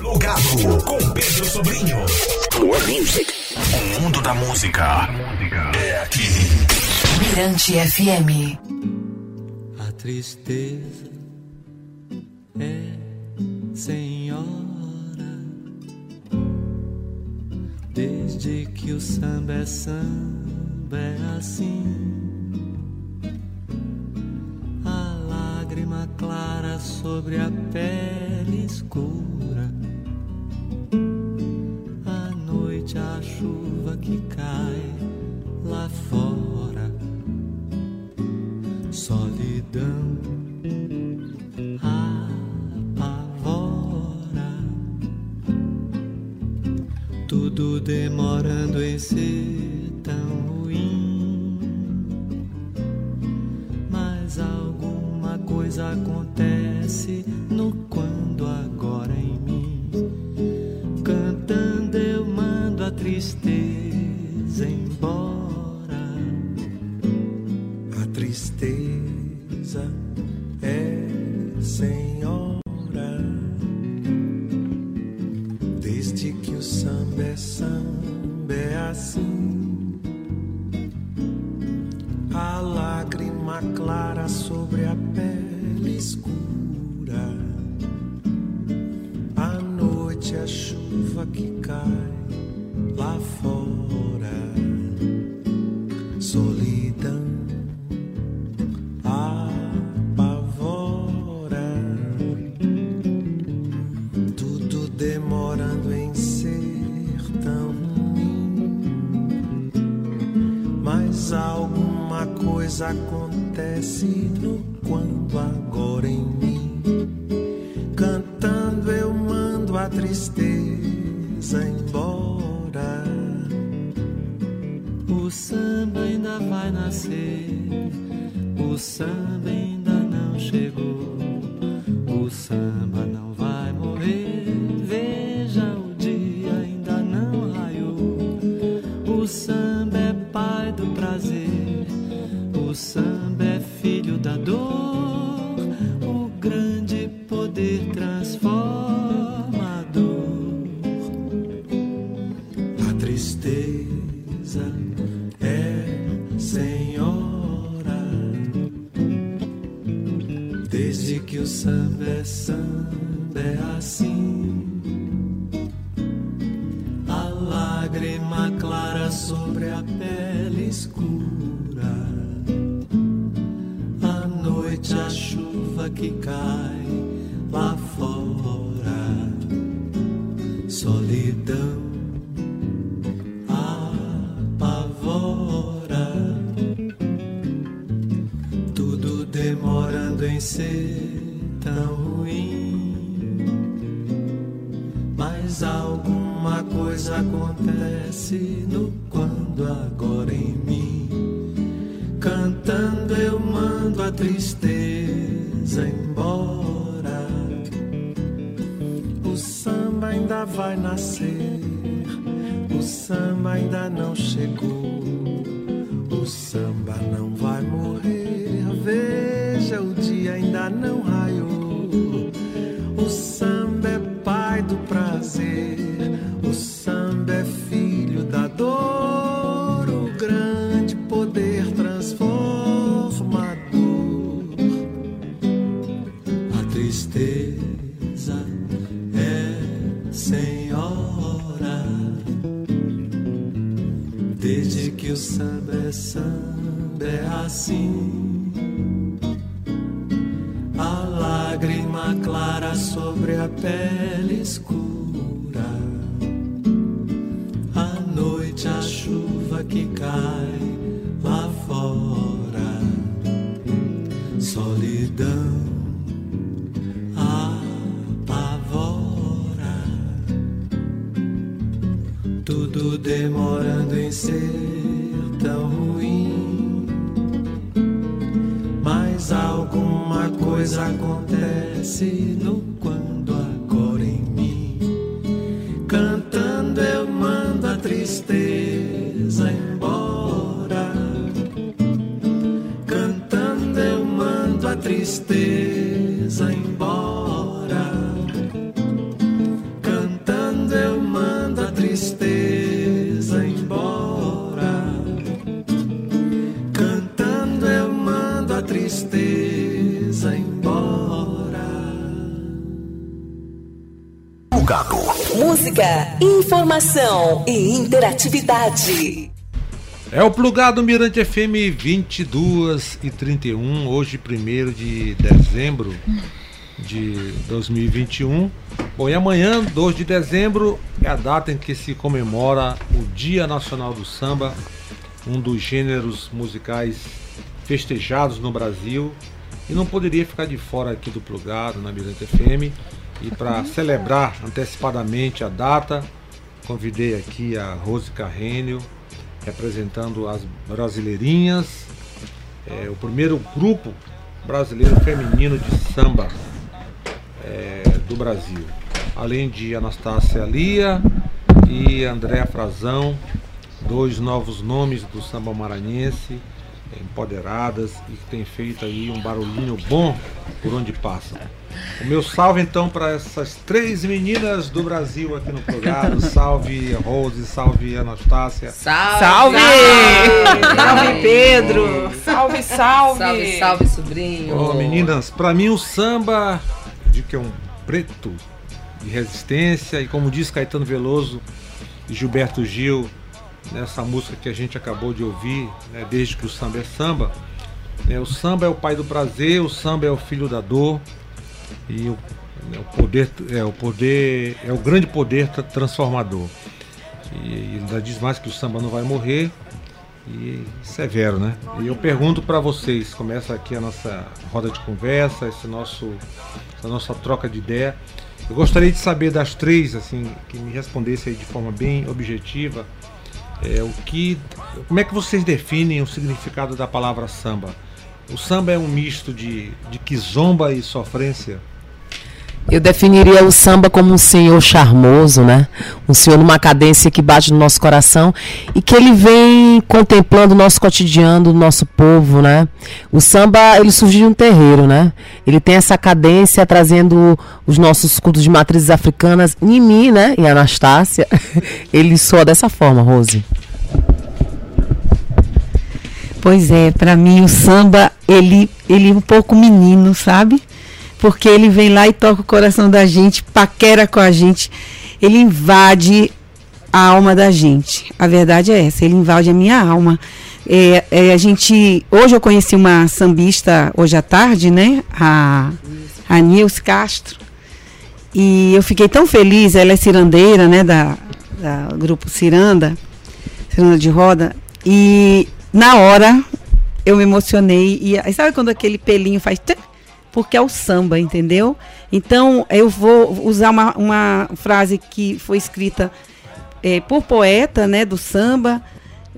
Plugado com Pedro Sobrinho. More music. O mundo da música é aqui. Mirante FM. A tristeza é senhora. Desde que o samba é samba é assim. A lágrima clara sobre a pele escura. A chuva que cai lá fora. Solidão apavora. Tudo demorando em ser tão ruim. Mas alguma coisa acontece no quando agora samba é samba é assim. A lágrima clara sobre a pele escura. À noite a chuva que cai lá fora. Acontece no ser tão ruim. Mas alguma coisa acontece no quando agora em mim. Cantando eu mando a tristeza embora. O samba ainda vai nascer. Alguma coisa acontece no quando agora em mim. Cantando eu mando a tristeza embora. Cantando eu mando a tristeza Informação e interatividade. É o Plugado Mirante FM 22 e 31, hoje 1 de dezembro de 2021. Bom, e amanhã, 2 de dezembro, é a data em que se comemora o Dia Nacional do Samba, um dos gêneros musicais festejados no Brasil. E não poderia ficar de fora aqui do Plugado, na Mirante FM. E para celebrar antecipadamente a data, convidei aqui a Rose Carrênio, representando as Brasileirinhas, é, o primeiro grupo brasileiro feminino de samba é, do Brasil. Além de Anastácia Lia e Andréa Frazão, dois novos nomes do samba maranhense, empoderadas e que têm feito aí um barulhinho bom por onde passam. O meu salve então para essas três meninas do Brasil aqui no programa. Salve Rose, salve Anastácia. Salve! Salve! Salve, Pedro! Salve, salve! Salve, salve, sobrinho! Ô, meninas, para mim o samba, eu digo que é um preto de resistência e como diz Caetano Veloso e Gilberto Gil nessa música que a gente acabou de ouvir, né, desde que o samba é samba, né, o samba é o pai do prazer, o samba é o filho da dor e o, né, o poder é o poder é o grande poder tra- transformador. E ainda diz mais que o samba não vai morrer e severo, né? E eu pergunto para vocês, começa aqui a nossa roda de conversa, esse nosso essa nossa troca de ideia. Eu gostaria de saber das três, assim, que me respondesse aí de forma bem objetiva, é, o que, como é que vocês definem o significado da palavra samba? O samba é um misto de, de quizomba e sofrência? Eu definiria o samba como um senhor charmoso, né? Um senhor numa cadência que bate no nosso coração e que ele vem contemplando o nosso cotidiano, o nosso povo, né? O samba, ele surgiu de um terreiro, né? Ele tem essa cadência trazendo os nossos cultos de matrizes africanas em mim, né? Em Anastácia. Ele soa dessa forma, Rose. Pois é, para mim o samba, ele, ele é um pouco menino, sabe? Porque ele vem lá e toca o coração da gente, paquera com a gente, ele invade a alma da gente. A verdade é essa, ele invade a minha alma. É, é, a gente, hoje eu conheci uma sambista hoje à tarde, né? A, a Nilce Castro. E eu fiquei tão feliz, ela é cirandeira, né? Da, da grupo Ciranda, Ciranda de Roda. E na hora eu me emocionei. E sabe quando aquele pelinho faz. Porque é o samba, entendeu? Então eu vou usar uma, uma frase que foi escrita eh, por poeta né, do samba,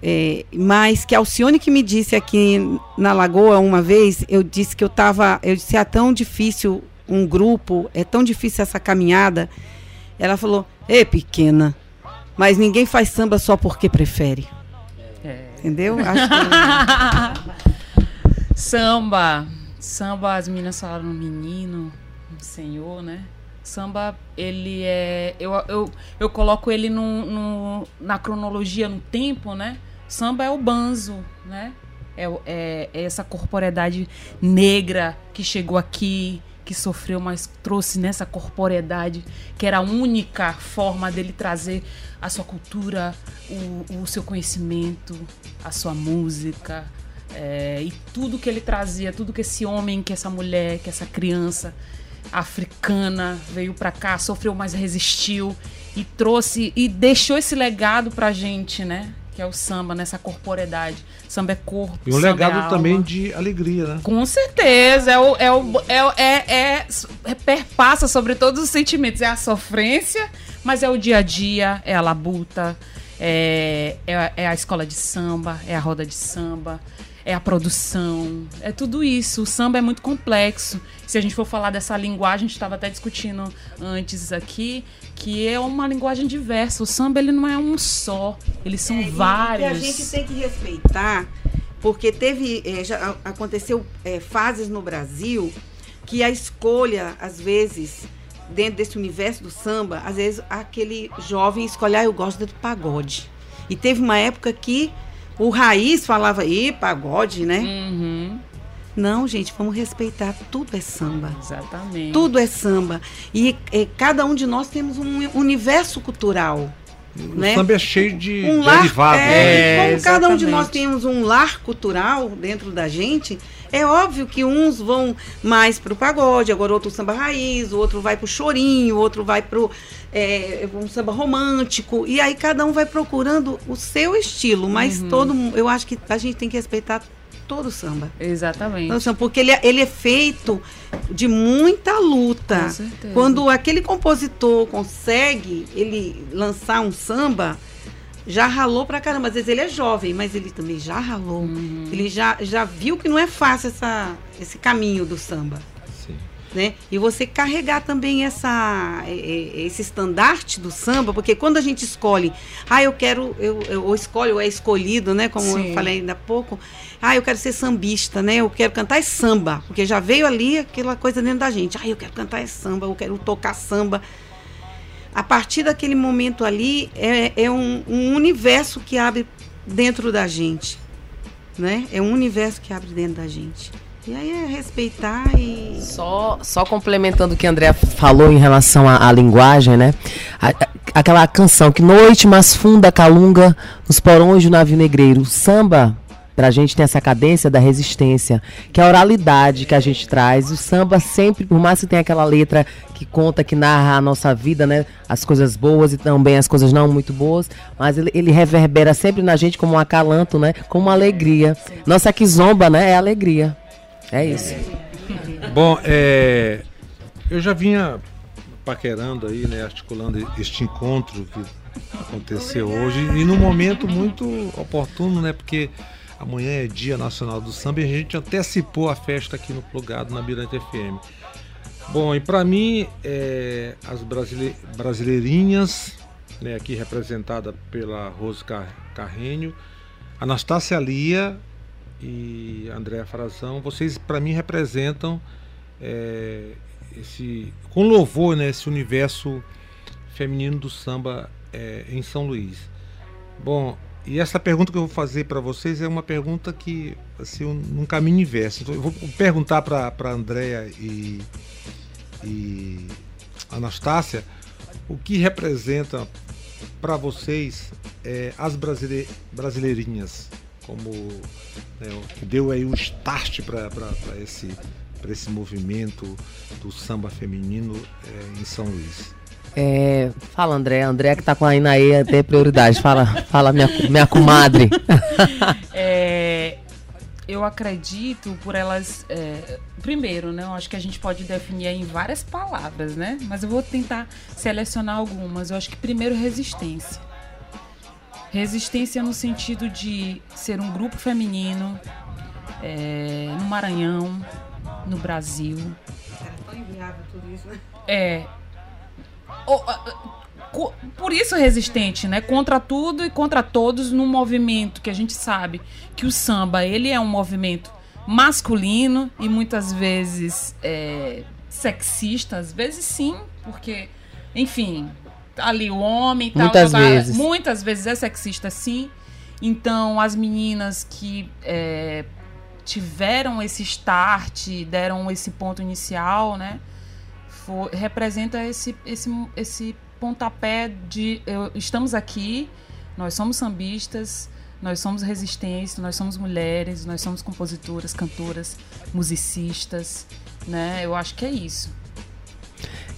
eh, mas que Alcione que me disse aqui na Lagoa uma vez, eu disse que eu estava. Eu disse, é tão difícil um grupo, é tão difícil essa caminhada. Ela falou, ê pequena, mas ninguém faz samba só porque prefere. Entendeu? Acho que Samba. Samba, as meninas falaram menino, senhor, né? Samba, ele é. Eu, eu, eu coloco ele no, no- na cronologia, no tempo, né? Samba é o banzo, né? É, é, é essa corporeidade negra que chegou aqui, que sofreu, mas trouxe nessa corporeidade, que era a única forma dele trazer a sua cultura, o, o seu conhecimento, a sua música, é, e tudo que ele trazia, tudo que esse homem, que essa mulher, que essa criança africana veio pra cá, sofreu, mas resistiu e trouxe e deixou esse legado pra gente, né? Que é o samba, nessa corporeidade. Samba é corpo. E um é legado alma. também de alegria, né? Com certeza, é o, é, o, é, é, é, é- perpassa sobre todos os sentimentos. É a sofrência, mas é o dia a dia, é a labuta, é, é, é a escola de samba, é a roda de samba, é a produção, é tudo isso. O samba é muito complexo. Se a gente for falar dessa linguagem, a gente estava até discutindo antes aqui, que é uma linguagem diversa. O samba ele não é um só, eles são É, vários. E a gente tem que respeitar, porque teve, eh, já aconteceu eh, fases no Brasil que a escolha, às vezes, dentro desse universo do samba, às vezes aquele jovem escolhe, ah, eu gosto do pagode. E teve uma época que o raiz falava, ih, pagode, né? Uhum. Não, gente, vamos respeitar. Tudo é samba. Exatamente. Tudo é samba. E, e cada um de nós temos um universo cultural. O né? samba é cheio de um lar, derivados. é, né? como cada um de nós temos um lar cultural dentro da gente, é óbvio que uns vão mais pro pagode, agora outro samba raiz, o outro vai pro chorinho, o outro vai pro é, um samba romântico, e aí cada um vai procurando o seu estilo, mas todo mu- eu acho que a gente tem que respeitar todo o samba. Exatamente. Todo samba, porque ele, é- ele é feito de muita luta. Com certeza. Quando aquele compositor consegue ele lançar um samba, já ralou pra caramba. Às vezes ele é jovem, mas ele também já ralou. Uhum. Ele já, já viu que não é fácil essa, esse caminho do samba. Sim. Né? E você carregar também essa, é, é, esse estandarte do samba, porque quando a gente escolhe, ah, eu quero, eu, eu ou escolhe, ou é escolhido, né? Como Sim. eu falei ainda há pouco, ah, eu quero ser sambista, né? Eu quero cantar esse samba, porque já veio ali aquela coisa dentro da gente. Ah, eu quero cantar esse samba, eu quero tocar samba. A partir daquele momento ali, é, é um, um universo que abre dentro da gente, né? É um universo que abre dentro da gente. E aí é respeitar e Só, só complementando o que a Andrea falou em relação à, à linguagem, né? A- a- aquela canção que noite mais funda calunga nos porões do navio negreiro. O samba, pra gente, tem essa cadência da resistência, que é a oralidade que a gente traz. O samba sempre, por mais que tenha aquela letra que conta, que narra a nossa vida, né? As coisas boas e também as coisas não muito boas, mas ele, ele reverbera sempre na gente como um acalanto, né? Como uma alegria. Nossa kizomba, né? É alegria. É isso. Bom, é, eu já vinha paquerando aí, né, articulando este encontro que aconteceu hoje e num momento muito oportuno, né, porque amanhã é Dia Nacional do Samba e a gente antecipou a festa aqui no Plugado na Mirante FM. Bom, e para mim, é, as brasile- brasileirinhas, né, aqui representada pela Rose Car Carrênio, Anastácia Lia e Andréa Frazão, vocês para mim representam é, esse com louvor, né, esse universo feminino do samba é, em São Luís. Bom, e essa pergunta que eu vou fazer para vocês é uma pergunta que assim, um- num caminho inverso. Então, eu vou perguntar para para Andréa e, e Anastácia o que representa para vocês é, as brasile- brasileirinhas como né, o que deu aí um start para esse para esse movimento do samba feminino é, em São Luís. É, fala, André. André que tá com a Inaê tem prioridade. Fala, fala minha, minha comadre. É, eu acredito por elas. é, primeiro, né? Eu acho que a gente pode definir em várias palavras, né? Mas eu vou tentar selecionar algumas. Eu acho que primeiro resistência. Resistência no sentido de ser um grupo feminino é, no Maranhão, no Brasil. É. O- a- a- co- por isso resistente, né? Contra tudo e contra todos num movimento que a gente sabe que o samba ele é um movimento masculino e muitas vezes é, sexista, às vezes sim, porque, enfim, ali o homem e tal, Muitas tal, tal, vezes. muitas vezes é sexista sim. Então as meninas que é, tiveram esse start, deram esse ponto inicial, né? fo- representa esse, esse, esse pontapé de eu- estamos aqui, nós somos sambistas, nós somos resistentes, nós somos mulheres, nós somos compositoras, cantoras, musicistas, né? Eu acho que é isso.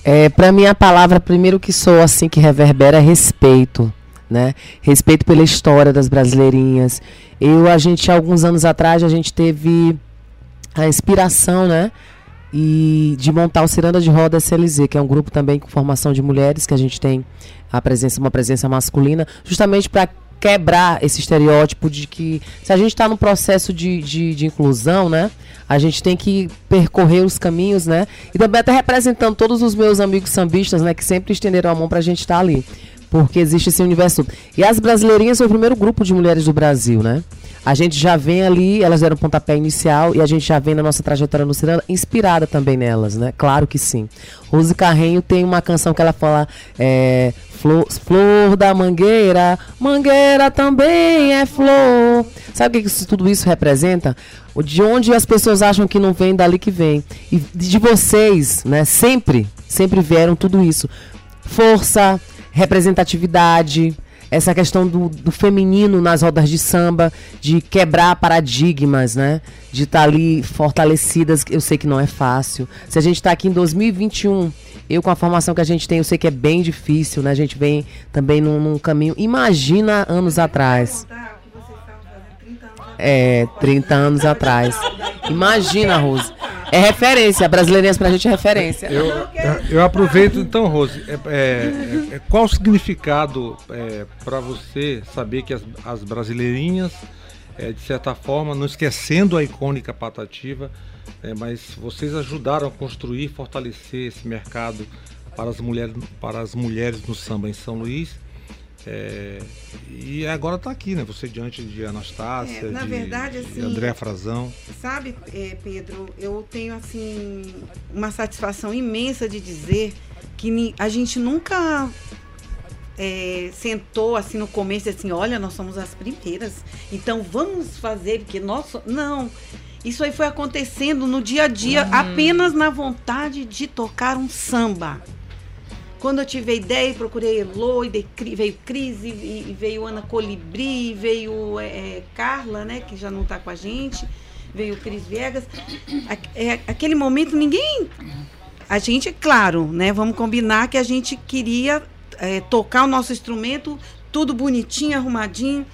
É, para mim, a palavra primeiro que soa assim, que reverbera é respeito. Né? Respeito pela história das brasileirinhas. Eu, a gente, alguns anos atrás, a gente teve a inspiração, né? E de montar o Ciranda de Roda SLZ, que é um grupo também com formação de mulheres, que a gente tem a presença, uma presença masculina, justamente para quebrar esse estereótipo de que se a gente está num processo de, de, de inclusão, né? A gente tem que percorrer os caminhos, né? E também até representando todos os meus amigos sambistas, né? Que sempre estenderam a mão pra gente estar ali. Porque existe esse universo. E as brasileirinhas são o primeiro grupo de mulheres do Brasil, né? A gente já vem ali, elas deram o pontapé inicial e a gente já vem na nossa trajetória no cinema inspirada também nelas, né? Claro que sim. Rose Carrenho tem uma canção que ela fala é, flor, flor da mangueira, mangueira também é flor. Sabe o que isso, tudo isso representa? De onde as pessoas acham que não vem, dali que vem. E de vocês, né? Sempre, sempre vieram tudo isso. Força, representatividade, essa questão do, do, feminino nas rodas de samba, de quebrar paradigmas, né? De estar tá ali fortalecidas, eu sei que não é fácil. Se a gente está aqui em 2021, eu com a formação que a gente tem, eu sei que é bem difícil, né? A gente vem também num, num caminho. Imagina anos atrás. É, 30 anos atrás. Imagina, Rose. É referência, brasileirinhas pra gente é referência. Eu, eu aproveito então, Rose, é, é, é, qual o significado é, para você saber que as, as brasileirinhas, é, de certa forma, não esquecendo a icônica patativa, é, mas vocês ajudaram a construir, fortalecer esse mercado para as mulheres, para as mulheres no samba em São Luís é, e agora está aqui, né? Você diante de Anastácia, é, na de, verdade, assim, de André Frazão. Sabe, é, Pedro, eu tenho assim uma satisfação imensa de dizer que a gente nunca é, sentou assim no começo assim, olha, nós somos as primeiras, então vamos fazer porque nós não. Isso aí foi acontecendo no dia a dia, hum. apenas na vontade de tocar um samba. Quando eu tive a ideia, procurei Elo, e veio Cris, e veio Ana Colibri, veio é, é, Carla, né, que já não está com a gente, veio Cris Viegas. É, aquele momento ninguém. A gente, claro, né? Vamos combinar que a gente queria é, tocar o nosso instrumento, tudo bonitinho, arrumadinho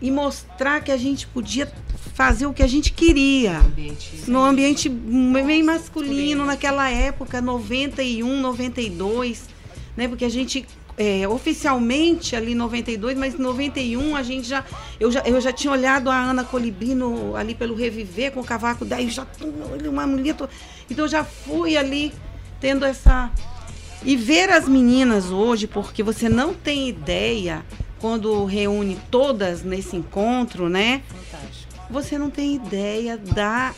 e mostrar que a gente podia fazer o que a gente queria. Ambiente, no ambiente bem masculino, naquela época, 91, 92, né? Porque a gente é, oficialmente ali 92, mas em 91 a gente já eu, já. eu já tinha olhado a Ana Colibino ali pelo Reviver com o cavaco, daí já uma mulher. Então eu já fui ali tendo essa. E ver as meninas hoje, porque você não tem ideia quando reúne todas nesse encontro, né? Você não tem ideia da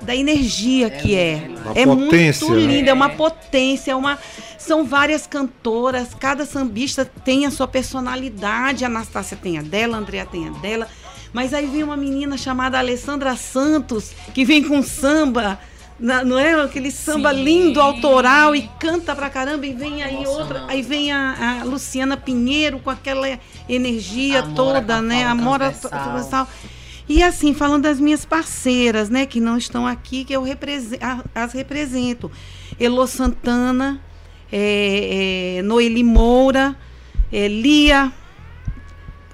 da energia é, que é. É potência, muito linda, né? é uma potência, é uma são várias cantoras, cada sambista tem a sua personalidade. A Anastácia tem a dela, a Andrea tem a dela. Mas aí vem uma menina chamada Alessandra Santos, que vem com samba na, não é aquele samba Sim. lindo, autoral e canta pra caramba e vem aí outra, aí vem a, a, Luciana Pinheiro com aquela energia Amora toda, né? Amora transversal. E assim, falando das minhas parceiras, né, que não estão aqui, que eu as represento. Elô Santana, é, é, Noeli Moura, é, Lia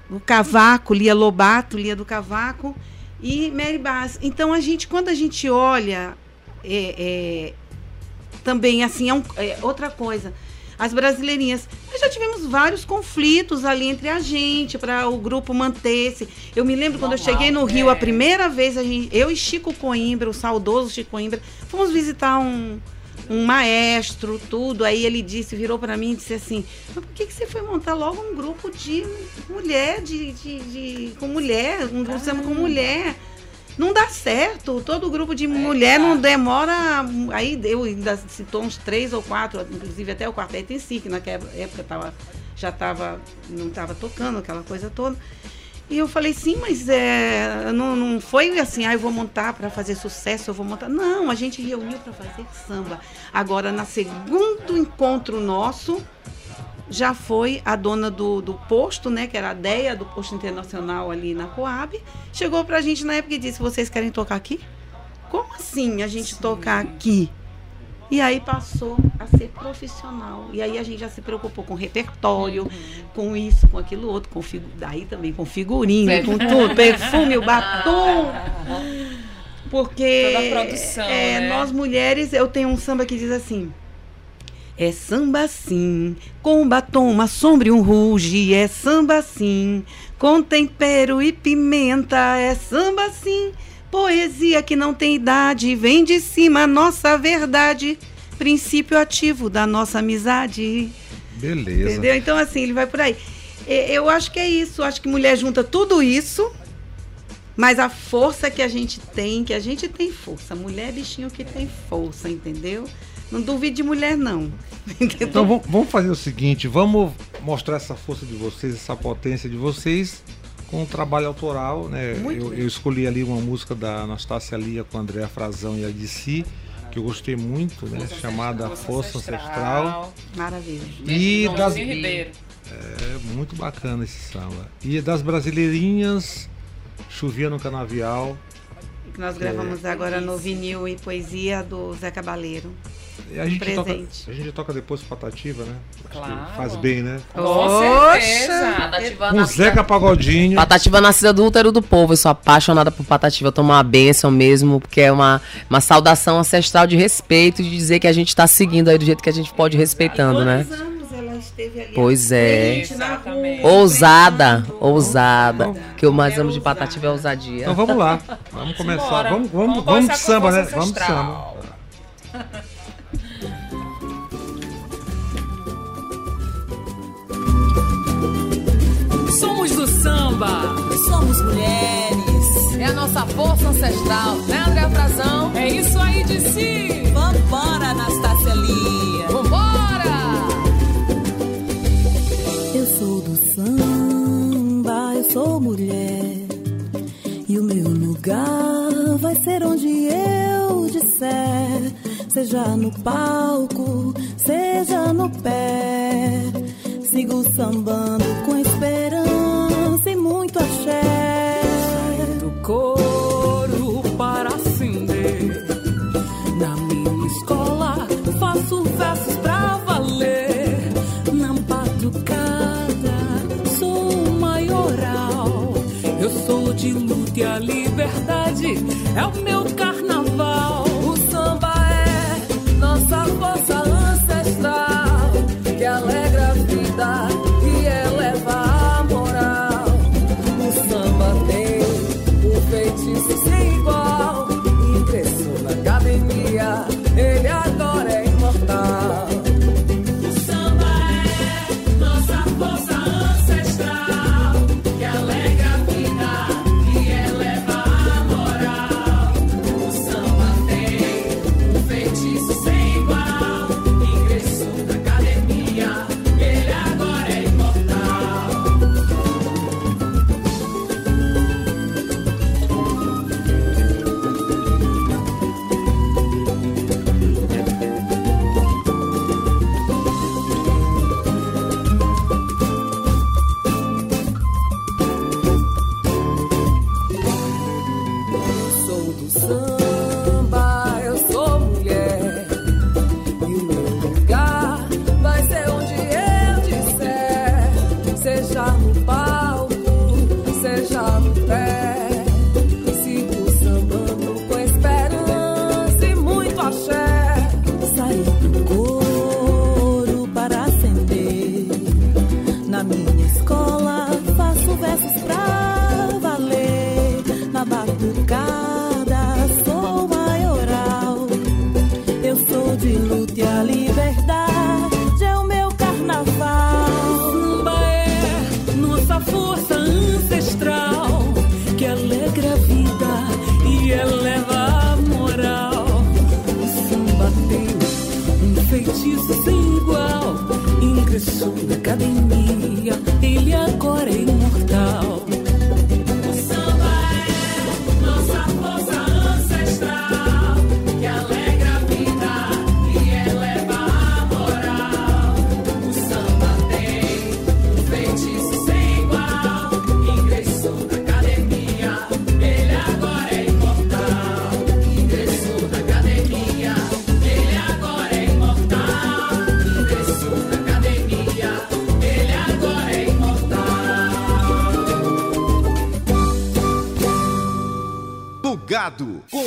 do Cavaco, Lia Lobato, Lia do Cavaco e Mary Bass. Então a gente, quando a gente olha é, é, também, assim, é, um, é, outra coisa. As brasileirinhas, nós já tivemos vários conflitos ali entre a gente, para o grupo manter-se. Eu me lembro Normal, quando eu cheguei no Rio, a é. primeira vez, a gente, eu e Chico Coimbra, o saudoso Chico Coimbra, fomos visitar um, um maestro, tudo. Aí ele disse, virou para mim e disse assim: Mas por que, que você foi montar logo um grupo de mulher, de, de, de com mulher, um grupo com mulher? Não dá certo. Todo grupo de é, mulher não demora. Aí eu ainda citou uns três ou quatro, inclusive até o quarteto em si, que naquela época tava, já estava, não estava tocando aquela coisa toda. E eu falei, sim, mas é, não, não foi assim, ah, eu vou montar para fazer sucesso, eu vou montar. Não, a gente reuniu para fazer samba. Agora, na segundo encontro nosso, já foi a dona do, do posto, né, que era a DEA do posto internacional ali na Coab, chegou pra gente na época e disse: "Vocês querem tocar aqui?" Como assim a gente Sim. tocar aqui? E aí passou a ser profissional. E aí a gente já se preocupou com repertório, uhum. com isso, com aquilo outro, com figu... daí também com figurino, com tudo, perfume, o batom. Porque Toda a produção, é, né? nós mulheres, eu tenho um samba que diz assim: é samba sim, com batom, uma sombra e um ruge. É samba sim, com tempero e pimenta. É samba sim, poesia que não tem idade. Vem de cima a nossa verdade, princípio ativo da nossa amizade. Beleza. Entendeu? Então, assim, ele vai por aí. E- Eu acho que é isso. Acho que mulher junta tudo isso, mas a força que a gente tem, que a gente tem força. Mulher é bichinho que tem força, entendeu? Não duvide de mulher, não. Entendeu? Então vamos, fazer o seguinte, vamos mostrar essa força de vocês, essa potência de vocês com um trabalho autoral, né? Eu, eu escolhi ali uma música da Anastácia Lia com a Andréa Frazão e a DC, que eu gostei muito, né? Chamada Força Ancestral. Maravilha. E das, Ribeiro. é muito bacana esse samba. E das brasileirinhas, Chovia no Canavial. Que nós gravamos agora no vinil e poesia do Zé Cabaleiro. A gente, toca, presente. a gente toca depois Patativa, né? Claro. Faz bem, né? Com certeza. Patativa, Com nascida, Zeca Pagodinho. Patativa nascida do útero do povo. Eu sou apaixonada por Patativa. Eu tomo uma bênção mesmo, porque é uma, uma saudação ancestral de respeito, de dizer que a gente está seguindo aí do jeito que a gente pode ir respeitando, né? Quantos anos ela esteve ali? Pois é. Ousada, ousada. O que eu mais amo de Patativa é ousadia. Então vamos lá. Vamos começar. Vamos, vamos, Vamos vamos de samba, né? Vamos de samba. Somos do samba. Somos mulheres. É a nossa força ancestral, né, André Frazão? É isso aí de si. Vambora, Anastácia Lia. Vambora! Eu sou do samba, eu sou mulher. E o meu lugar vai ser onde eu disser. Seja no palco, seja no pé. Sigo sambando com esperança muito axé. Do couro para acender. Na minha escola faço versos pra valer. Na batucada sou maioral. Eu sou de luta e a liberdade é o meu carnaval.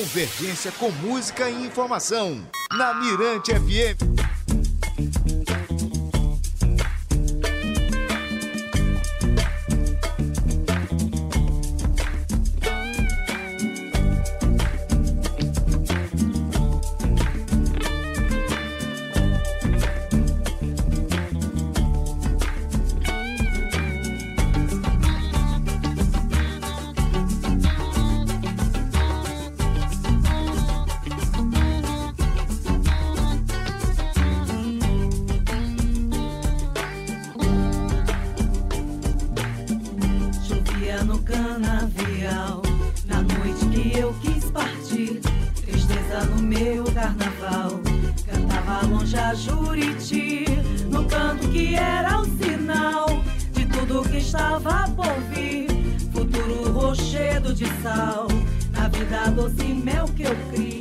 Convergência com música e informação. Na Mirante FM. Canavial. Na noite que eu quis partir, tristeza no meu carnaval. Cantava longe a Juriti, no canto que era o sinal de tudo que estava por vir. Futuro rochedo de sal, na vida doce mel que eu criei.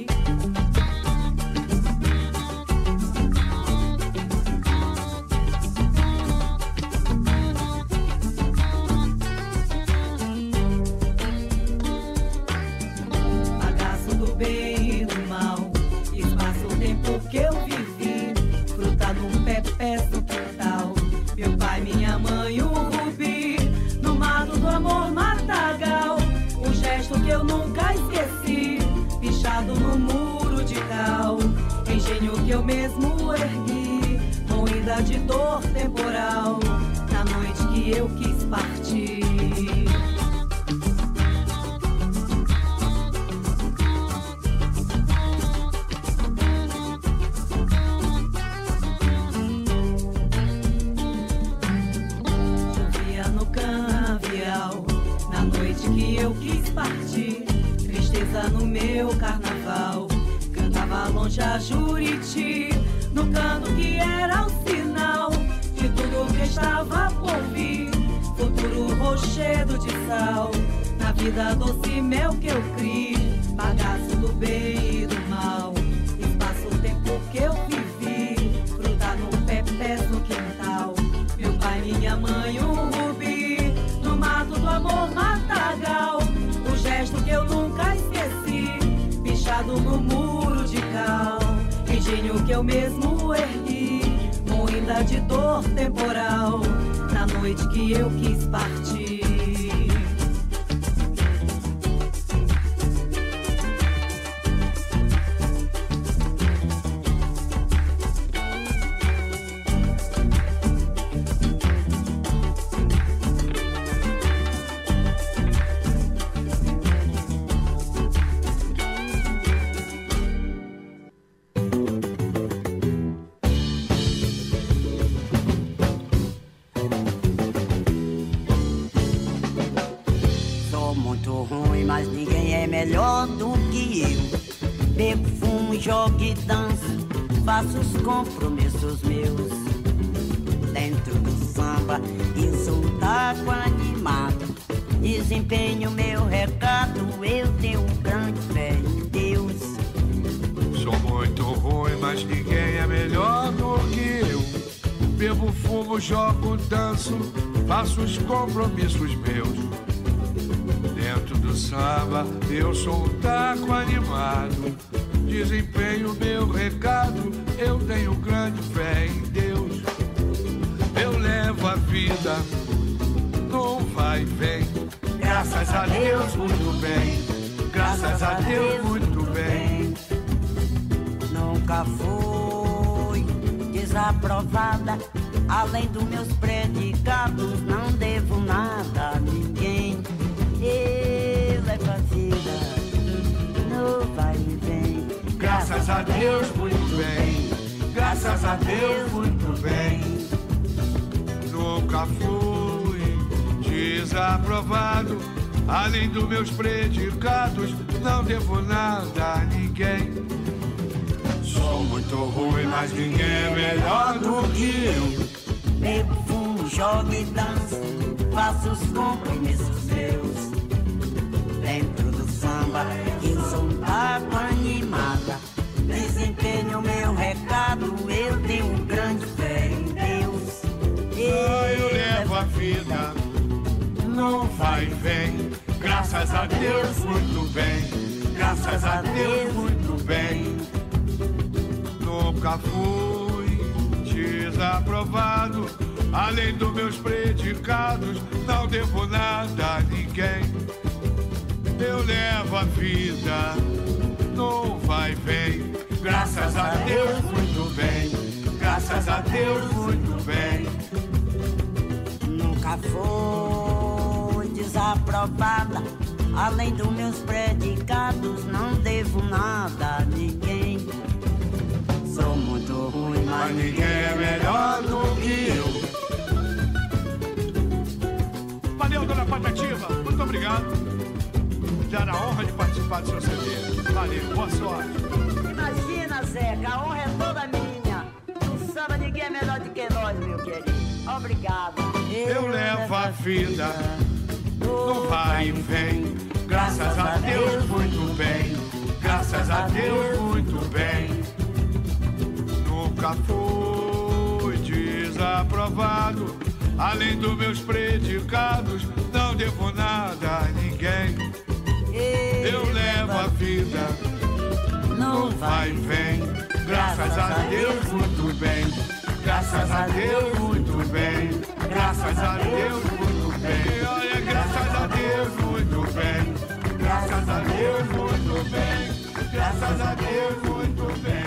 Estava por vir. Futuro rochedo de sal Na vida doce mel que eu criei Bagaço do bem e do mal Espaço o tempo que eu vivi. Fruta no pepé no quintal. Meu pai, minha mãe, um rubi. No mato do amor, matagal. O gesto que eu nunca esqueci Pichado no muro de cal. Engenho que eu mesmo ergui De dor temporal Na noite que eu quis partir os compromissos meus. Dentro do samba, eu sou um taco animado. Desempenho meu recado, eu tenho grande fé em Deus. Eu levo a vida no vai e vem. Graças a Deus, muito bem. Graças a Deus, muito bem. Nunca fui desaprovada. Além dos meus predicados, não devo nada a ninguém. Eu levo a vida no vai e vem. Graças a Deus, muito bem. Graças a Deus, muito bem. Nunca fui desaprovado. Além dos meus predicados, não devo nada a ninguém. Sou muito ruim, mas ninguém é melhor do que eu. Bebo, fumo, jogo e danço, faço os compromissos meus. Dentro do samba, eu sou taco animada. Desempenho meu recado, eu tenho grande fé em Deus. Ah, eu levo a vida, não vai e vem. Graças a Deus, muito bem. Graças a Deus, muito bem. Nunca fui desaprovado. Além dos meus predicados, não devo nada a ninguém. Eu levo a vida, não vai vem. Graças a Deus, muito bem. Graças a Deus, muito bem. Nunca fui desaprovada. Além dos meus predicados, não devo nada a ninguém. Sou ruim, Mas ninguém é melhor do que eu. Valeu, dona Patativa. Muito obrigado. Já na honra de participar do seu CD. Valeu, boa sorte. Imagina, Zeca, a honra é toda minha. No samba ninguém é melhor do que nós, meu querido. Obrigada. Eu levo a vida no vai e vem. Graças a Deus, muito bem. Graças a Deus, muito bem. Nunca fui desaprovado. Além dos meus predicados, não devo nada a ninguém. Eu levo a vida no vai e vem. Graças a Deus, muito bem. Graças a Deus, muito bem. Graças a Deus, muito bem. Olha, graças a Deus, muito bem. Graças a Deus, muito bem. Graças a Deus, muito bem.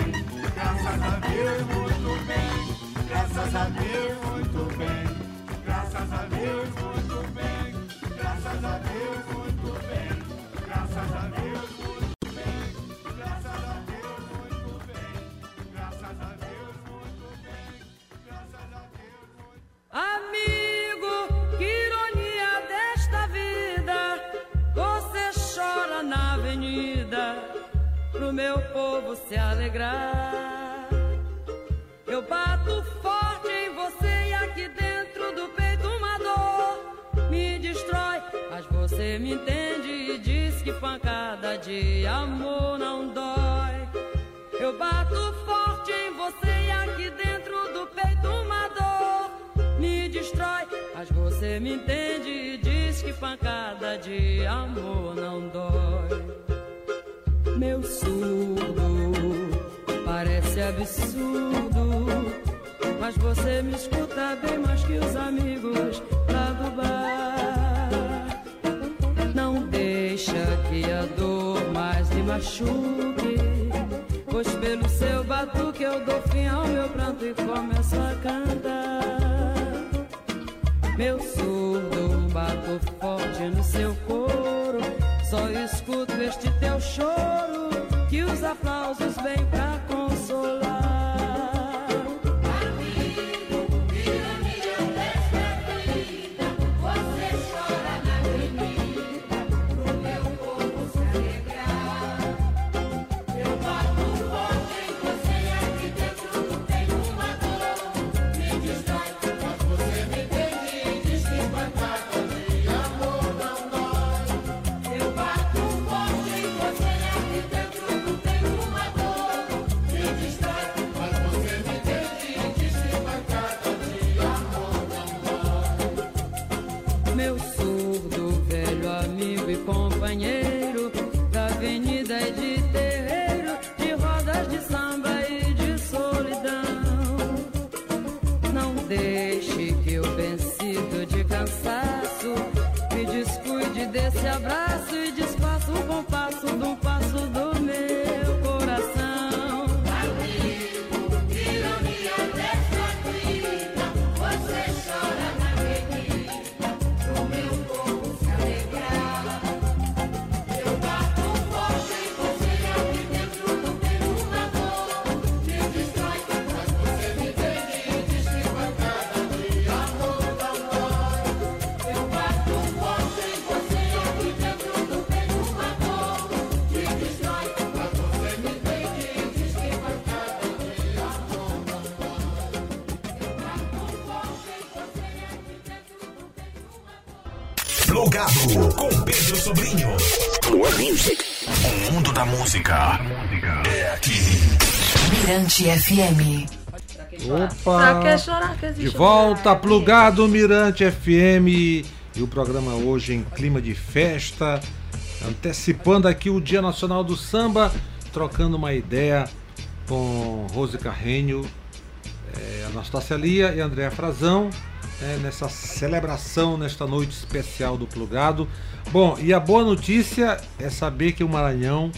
Graças a Deus, muito bem. Graças a Deus, muito bem. Graças a Deus, muito bem. Graças a Deus, muito bem. Graças a Deus, muito bem. Graças a Deus, muito bem. Graças a Deus, muito bem. Graças a Deus, muito Amigo, que ironia desta vida. Você chora na avenida pro meu povo se alegrar. Entende e diz que pancada de amor não dói. Eu bato forte em você e aqui dentro do peito uma dor me destrói. Mas você me entende e diz que pancada de amor não dói. Meu surdo parece absurdo, mas você me escuta bem mais que os amigos lá do bar. Deixa que a dor mais lhe machuque. Pois pelo seu batuque eu dou fim ao meu pranto e começo a cantar. Meu surdo bato forte no seu couro. Só escuto este teu choro. Que os aplausos vêm pra música é aqui. Mirante FM. Opa! Pra que chorar que existe De volta, plugado Mirante FM. E o programa hoje em clima de festa, antecipando aqui o Dia Nacional do Samba, trocando uma ideia com Rose Carrenho, eh, Anastácia Lia e Andréa Frazão, né, nessa celebração, nesta noite especial do Plugado. Bom, e a boa notícia é saber que o Maranhão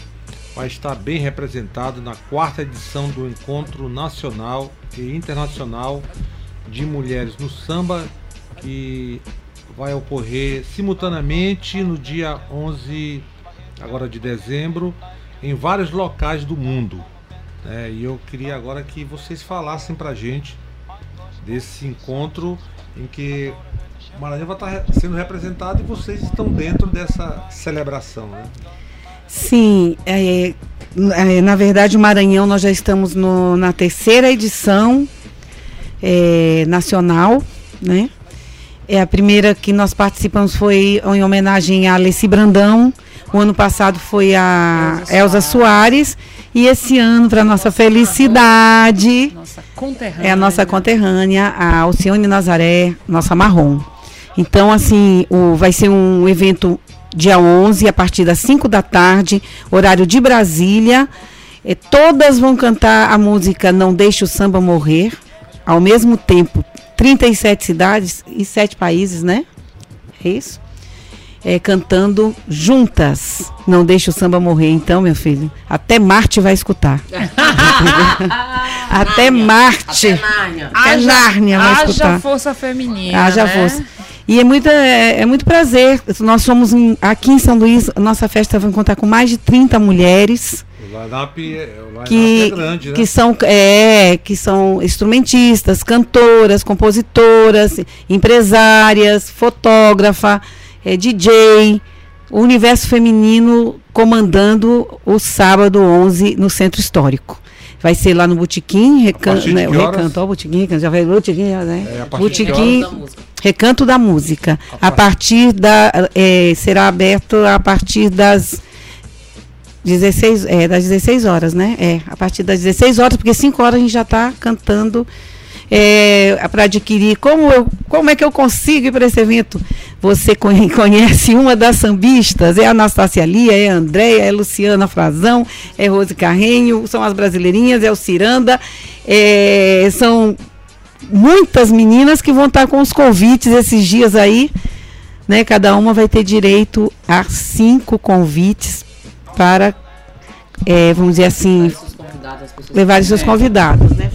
vai estar bem representado na quarta edição do Encontro Nacional e Internacional de Mulheres no Samba, que vai ocorrer simultaneamente no dia 11 agora de dezembro em vários locais do mundo. né? e eu queria agora que vocês falassem pra gente desse encontro em que o Maranhão vai estar re- sendo representado e vocês estão dentro dessa celebração, né? Sim, é, é, na verdade o Maranhão nós já estamos no- na terceira edição é, nacional, né? É a primeira que nós participamos foi em homenagem a Alessi Brandão. O ano passado foi a Elza Soares e esse ano para nossa felicidade Nossa é a nossa conterrânea, a Alcione Nazaré, nossa marrom. Então, assim, o, vai ser um evento dia 11, a partir das 5 da tarde, horário de Brasília. Eh, todas vão cantar a música Não Deixe o Samba Morrer, ao mesmo tempo, 37 cidades e 7 países, né? É isso? É, cantando juntas. Não deixe o samba morrer, então, meu filho. Até Marte vai escutar. Até Marte. Até Nárnia. Até Haja- Nárnia vai haja escutar. força feminina. Haja né? força. E é, muita, é, é muito prazer. Nós somos aqui em São Luís, nossa festa vai contar com mais de 30 mulheres O line-up é, o que, é grande, né? que, são, é, que são instrumentistas, cantoras, compositoras, empresárias, fotógrafa, é, DJ, o universo feminino comandando o sábado 11 no Centro Histórico. Vai ser lá no Botequim, recan partir de né, recanto, ó, o Botequim, recanto, já vai Botequim, já, né? É, a partir de que Botequim, horas? Recanto da Música. A partir da. eh, será aberto a partir das 16, é, das 16 horas, né? É, a partir das 16 horas, porque 5 horas a gente já está cantando para adquirir. Como, eu, como é que eu consigo ir para esse evento? Você conhe- conhece uma das sambistas, é a Anastácia Lia, é a Andréia, é a Luciana Frazão, é Rose Carrenho, são as brasileirinhas, é o Ciranda, é, são muitas meninas que vão estar com os convites esses dias aí, né? Cada uma vai ter direito a cinco convites para, é, vamos dizer assim, levar os seus convidados, né?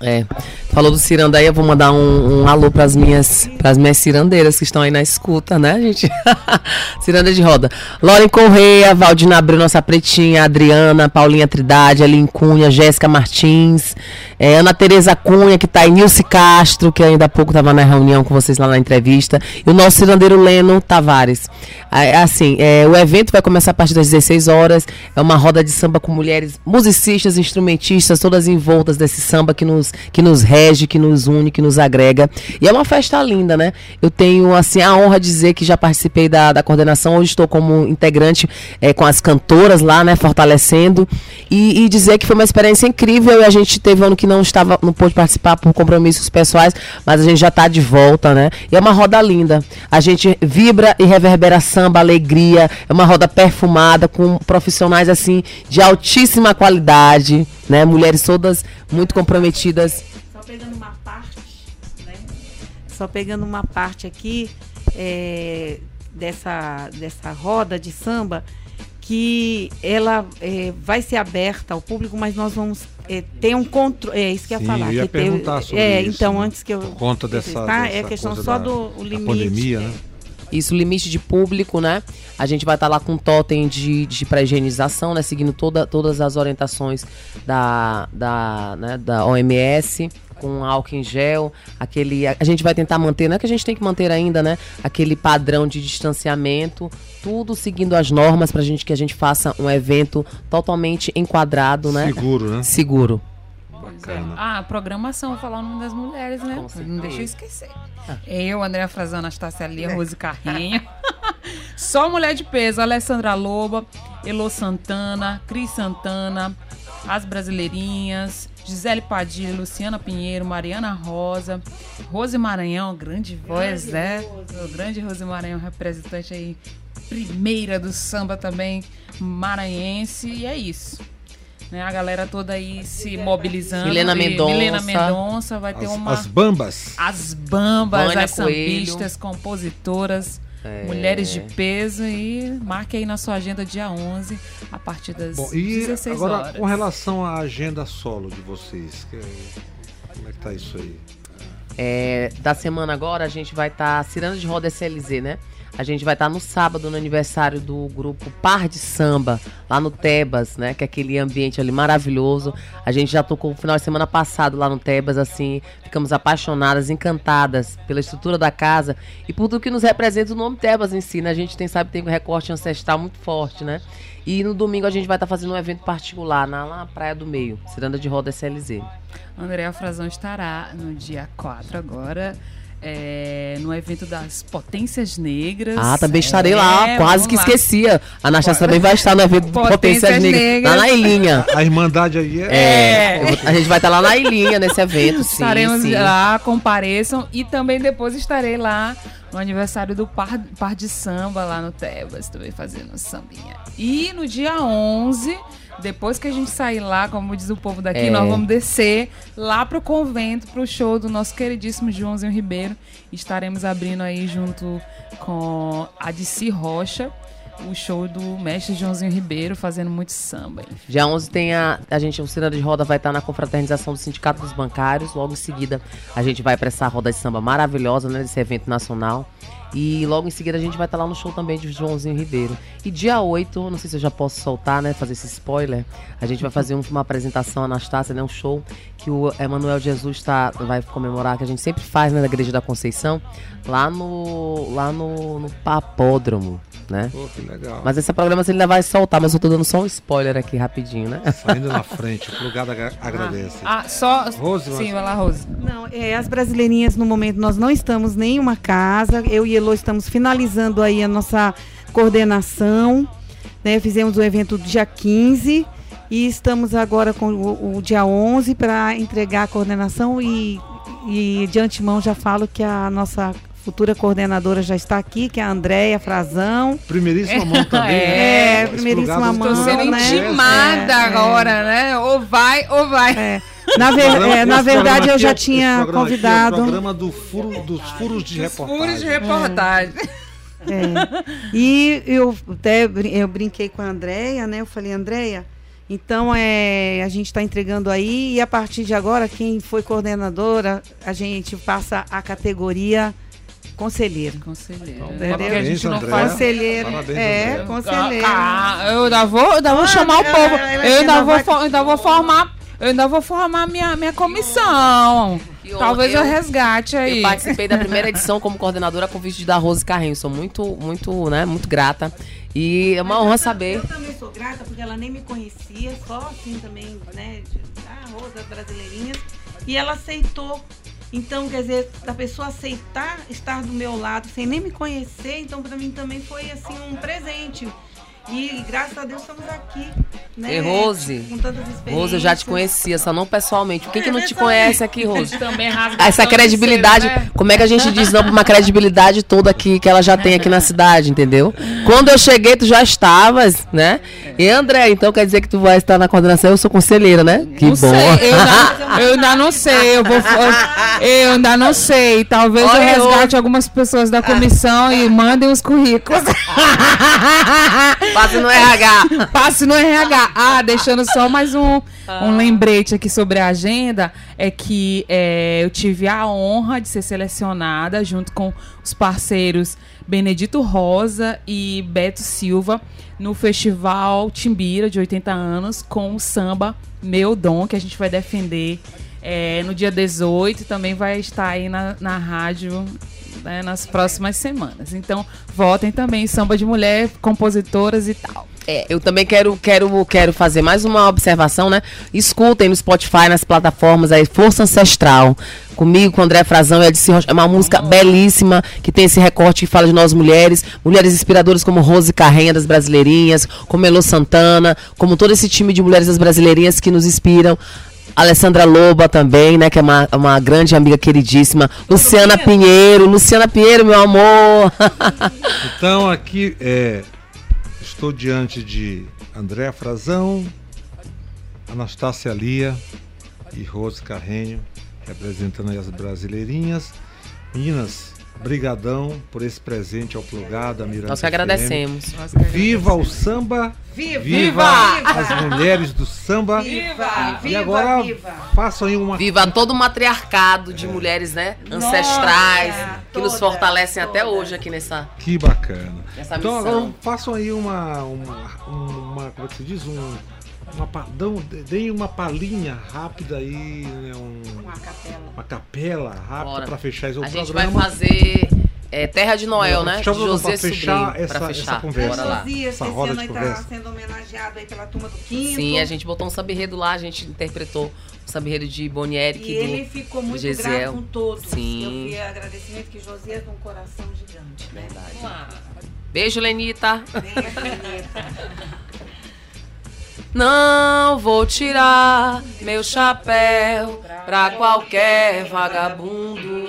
É. Falou do Cirandaí, eu vou mandar um, um alô pras minhas, pras minhas cirandeiras que estão aí na escuta, né, gente? Ciranda de roda. Lauren Correia, Valdina Abreu, nossa pretinha, Adriana, Paulinha Trindade, Aline Cunha, Jéssica Martins, é, Ana Tereza Cunha, que tá aí, Nilce Castro, que ainda há pouco tava na reunião com vocês lá na entrevista, e o nosso cirandeiro Leno Tavares. É, assim, é, o evento vai começar a partir das 16 horas, é uma roda de samba com mulheres musicistas, instrumentistas, todas envoltas desse samba que nos, que nos rege, que nos une, que nos agrega. E é uma festa linda, né? Eu tenho, assim, a honra de dizer que já participei da, da coordenação, hoje estou como integrante é, com as cantoras lá, né, fortalecendo, e, e dizer que foi uma experiência incrível e a gente teve ano que não estava, não pôde participar por compromissos pessoais, mas a gente já está de volta, né? E é uma roda linda. A gente vibra e reverbera samba, alegria, é uma roda perfumada com profissionais assim de altíssima qualidade, né? Mulheres todas muito comprometidas. Só pegando uma parte, né? Só pegando uma parte aqui é, dessa, dessa roda de samba, que ela é, vai ser aberta ao público, mas nós vamos é, ter um controle. É isso que eu ia Sim, falar. eu ia que perguntar sobre é, isso, então, né? antes que eu. Por conta dessa- tá? É dessa questão coisa só da- do limite. pandemia, é. né? Isso, limite de público, né? A gente vai estar lá com um totem de, de pré-higienização, né? Seguindo toda, todas as orientações da, da, né? da OMS, com álcool em gel, aquele. A, a gente vai tentar manter, não é que a gente tem que manter ainda, né? Aquele padrão de distanciamento, tudo seguindo as normas pra gente que a gente faça um evento totalmente enquadrado, né? Seguro, né? Seguro. Bacana. Ah, programação, vou falar o nome das mulheres, né? Não deixa eu esquecer. Eu, Andréa Frazão, Anastácia Lia, Rose Carrinho. Só mulher de peso, Alessandra Loba, Elô Santana, Cris Santana, as Brasileirinhas, Gisele Padilha, Luciana Pinheiro, Mariana Rosa, Rose Maranhão, grande voz, né? O grande Rose Maranhão, representante aí, primeira do samba também, maranhense, e é isso. Né, a galera toda aí se mobilizando. Milena Mendonça. Milena Mendonça vai ter As, uma. as bambas. As bambas, Vânia as sambistas, compositoras, É. mulheres de peso e marque aí na sua agenda dia 11, a partir das Bom, e 16 agora, horas. com relação à agenda solo de vocês, que- como é que tá isso aí? É, da semana agora a gente vai estar Ciranda de Roda SLZ, né? A gente vai estar no sábado no aniversário do grupo Par de Samba, lá no Tebas, né? Que é aquele ambiente ali maravilhoso. A gente já tocou no final de semana passado lá no Tebas, assim, ficamos apaixonadas, encantadas pela estrutura da casa e por tudo que nos representa o nome Tebas em si, né? A gente tem, sabe, tem um recorte ancestral muito forte, né? E no domingo a gente vai estar fazendo um evento particular na, na Praia do Meio, Ciranda de Roda SLZ. Andréa Frazão estará no dia 4 agora. É, no evento das Potências Negras. Ah, também estarei lá, É, quase vamos que lá. esquecia. A Anastasia também vai estar no evento Potências Potências Negras, Negras. lá na Ilhinha. A Irmandade aí é. É, vou- a gente vai estar lá na Ilhinha nesse evento, sim. Estaremos sim. lá, compareçam. E também depois estarei lá no aniversário do Par, Par de Samba, lá no Tebas, também fazendo sambinha. E no dia 11, depois que a gente sair lá, como diz o povo daqui, É. nós vamos descer lá pro convento, pro show do nosso queridíssimo Joãozinho Ribeiro. Estaremos abrindo aí junto com a DC Rocha. O show do mestre Joãozinho Ribeiro fazendo muito samba. Dia 11 tem a, a gente, o Ciranda de Roda vai estar na confraternização do Sindicato dos Bancários. Logo em seguida, a gente vai para essa roda de samba maravilhosa, né? Desse evento nacional. E logo em seguida a gente vai estar lá no show também de Joãozinho Ribeiro. E dia 8, não sei se eu já posso soltar, né? Fazer esse spoiler. A gente vai fazer um- uma apresentação, Anastácia, né? Um show que o Emanuel Jesus tá, vai comemorar, que a gente sempre faz, né? Na Igreja da Conceição. Lá no, lá no, no Papódromo, né? Pô, que legal. Mas esse programa ele ainda vai soltar, mas eu tô dando só um spoiler aqui rapidinho, né? Saindo na frente, o plugado agra- agradece. Ah, só. Rose, Sim, vai lá, Rose. Não, é, as brasileirinhas no momento nós não estamos em uma casa. Eu e Elo estamos finalizando aí a nossa coordenação. Né? Fizemos o evento dia 15 e estamos agora com o, o dia 11 para entregar a coordenação e, e de antemão já falo que a nossa futura coordenadora já está aqui, que é a Andréia Frazão. Primeiríssima mão também, né? É, primeiríssima mão. Tô sendo né? intimada É, é. agora, né? Ou vai, ou vai. Na, ver- Programa- é, na verdade, eu aqui já é- tinha aqui convidado. É o programa do furo, dos furos de reportagem. Furos de reportagem. É. E eu até eu brinquei com a Andréia, né? Eu falei, Andréia, então é, a gente está entregando aí e a partir de agora, quem foi coordenadora, a gente passa a categoria conselheiro. Conselheiro. Entendeu? Porque a gente não faz. Conselheiro. Parabéns, é, conselheiro. Ah, eu ainda vou, eu ainda vou Ah, chamar o povo. eu ainda vou, vai- for- ainda vou formar. Eu ainda vou formar minha, minha comissão. Eu- Talvez eu, eu- resgate aí. Eu participei da primeira edição como coordenadora com convite da Rose Carrinho. Sou muito, muito, né, muito grata. E é uma honra saber. Eu também sou grata porque ela nem me conhecia, só assim também, né? De, ah, Rosa Brasileirinhas. E ela aceitou. Então, quer dizer, da pessoa aceitar estar do meu lado sem nem me conhecer, então para mim também foi assim um presente. E graças a Deus estamos aqui. Né? E Rose, Com tantas experiências. Rose, eu já te conhecia, só não pessoalmente. Quem que não te pessoalmente. conhece aqui, Rose? Também rasga Essa tanto credibilidade, cedo, né? como é que a gente diz não pra uma credibilidade toda aqui que ela já tem aqui na cidade, entendeu? Quando eu cheguei, tu já estavas, né? E André, então quer dizer que tu vai estar na coordenação, eu sou conselheira, né? Que Não bom. sei, eu, ainda, eu ainda não sei. Eu, vou, eu, eu ainda não sei. Talvez Olha, eu resgate algumas pessoas da comissão e mandem os currículos. Passe no RH. Passe no RH. Ah, deixando só mais um, um lembrete aqui sobre a agenda. É que é, eu tive a honra de ser selecionada junto com os parceiros Benedito Rosa e Beto Silva no Festival Timbira de 80 anos com o samba Meu Dom, que a gente vai defender é, no dia 18. Também vai estar aí na, na rádio né, nas próximas semanas. Então, votem também samba de mulher, compositoras e tal. É, eu também quero, quero, quero fazer mais uma observação, né? Escutem no Spotify, nas plataformas aí, Força Ancestral. Comigo, com André Frazão e Edici Rocha. É uma música belíssima, que tem esse recorte que fala de nós mulheres. Mulheres inspiradoras como Rose Carrenha das Brasileirinhas, como Elô Santana, como todo esse time de mulheres das Brasileirinhas que nos inspiram. Alessandra Loba também, né? Que é uma, uma grande amiga queridíssima. Luciana Pinheiro. Luciana Pinheiro, meu amor. Então aqui é, estou diante de André Frazão, Anastácia Lia e Rose Carrenho, representando as brasileirinhas. Meninas, Brigadão por esse presente ao plugado, a Mirante Nós que FM. agradecemos. Viva o samba! Viva! Viva as mulheres do samba! Viva! E Viva! agora viva! façam aí uma Viva todo o matriarcado de mulheres, né? Ancestrais, que nos todas, fortalecem até todas. hoje aqui nessa. Que bacana. Essa então missão. agora façam aí uma, uma, uma como é que se diz? Um, uma, dão, deem uma palhinha rápida aí, né? Um, Uma capela. uma capela rápida para fechar esse A gente vai programa. fazer é, Terra de Noel, Pra né? programa, José pra fechar Sobrinho, essa- pra essa fechar. conversa. Bora lá. Josias, Essa esse roda ano de aí tá conversa. sendo homenageado aí pela turma do quinto. Sim, a gente botou um samba-enredo lá, a gente interpretou o samba-enredo de Bonieri. E que ele do- ficou muito Gesiel. grato com todos. Sim. Eu vi agradecimento que Josias tem um coração gigante. né? Verdade. Beijo, Lenita. Beijo, Lenita. Não vou tirar meu chapéu pra qualquer vagabundo.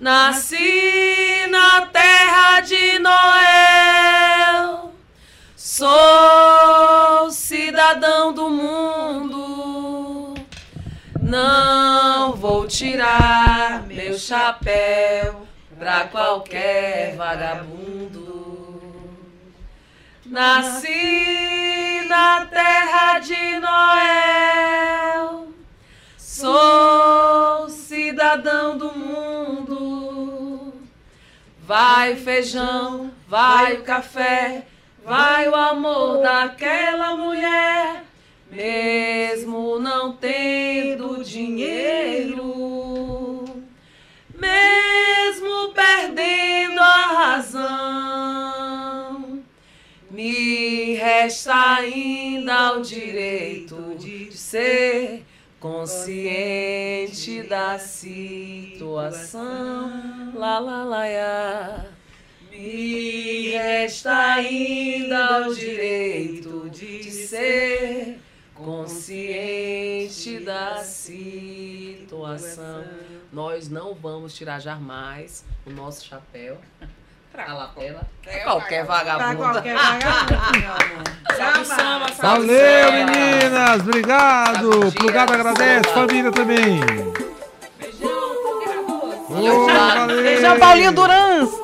Nasci na terra de Noel. Sou cidadão do mundo. Não vou tirar meu chapéu pra qualquer vagabundo. Nasci na terra de Noel. Sou cidadão do mundo. Vai o feijão, vai o café, vai o amor daquela mulher, mesmo não tendo dinheiro, mesmo perdendo a razão. Me resta ainda o direito de ser consciente da situação. Lá, lá, lá, lá. Me resta ainda o direito de ser consciente da situação. Nós não vamos tirar jamais o nosso chapéu. Pra lapela. Pra qualquer vagabundo. Pra qualquer vagabundo, meu amor. Salve samba, salve o Valeu, samba. meninas! Obrigado! Plugado agradece, família também! Ô, valeu. Beijão, Paulinho Durans.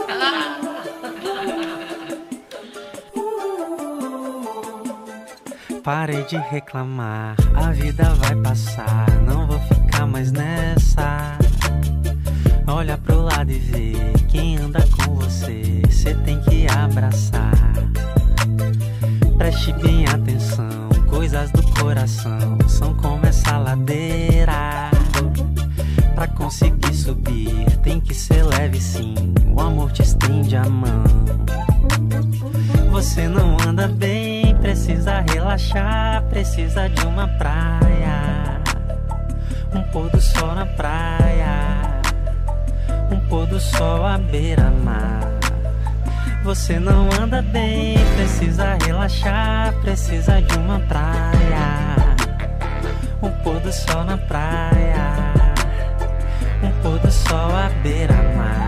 Parei de reclamar, a vida vai passar, não vou ficar mais nessa. Olha pro lado e vê quem anda com você, cê tem que abraçar. Preste bem atenção, coisas do coração são como essa ladeira. Pra conseguir subir, tem que ser leve sim, o amor te estende a mão. Você não anda bem, precisa relaxar, precisa de uma praia. Um pôr do sol na praia, um pôr do sol à beira-mar. Você não anda bem, precisa relaxar, precisa de uma praia. Um pôr do sol na praia, um pôr do sol à beira-mar.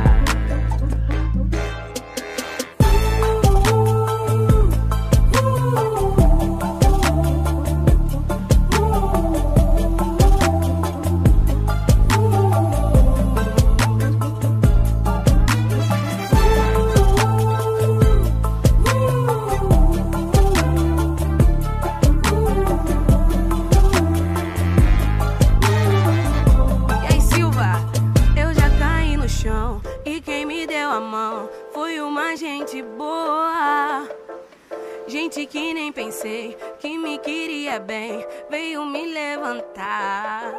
pensei que me queria bem, veio me levantar.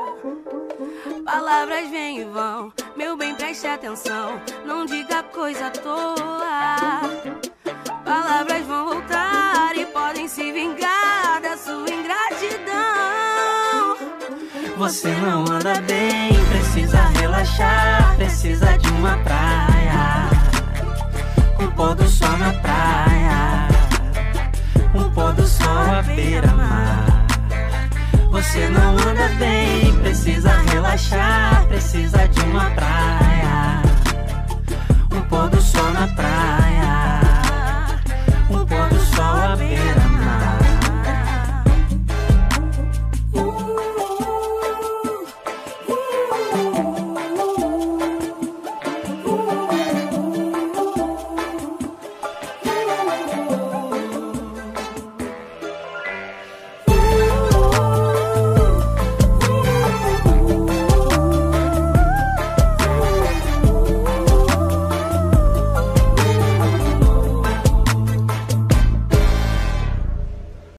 Palavras vêm e vão, meu bem, preste atenção, não diga coisa à toa. Palavras vão voltar e podem se vingar da sua ingratidão. Você não anda bem, precisa relaxar, precisa de uma praia. com pôr do sol na praia o pôr do sol à beira-mar. Você não anda bem, precisa relaxar, precisa de uma praia. O pôr do sol na praia. O pôr do sol à beira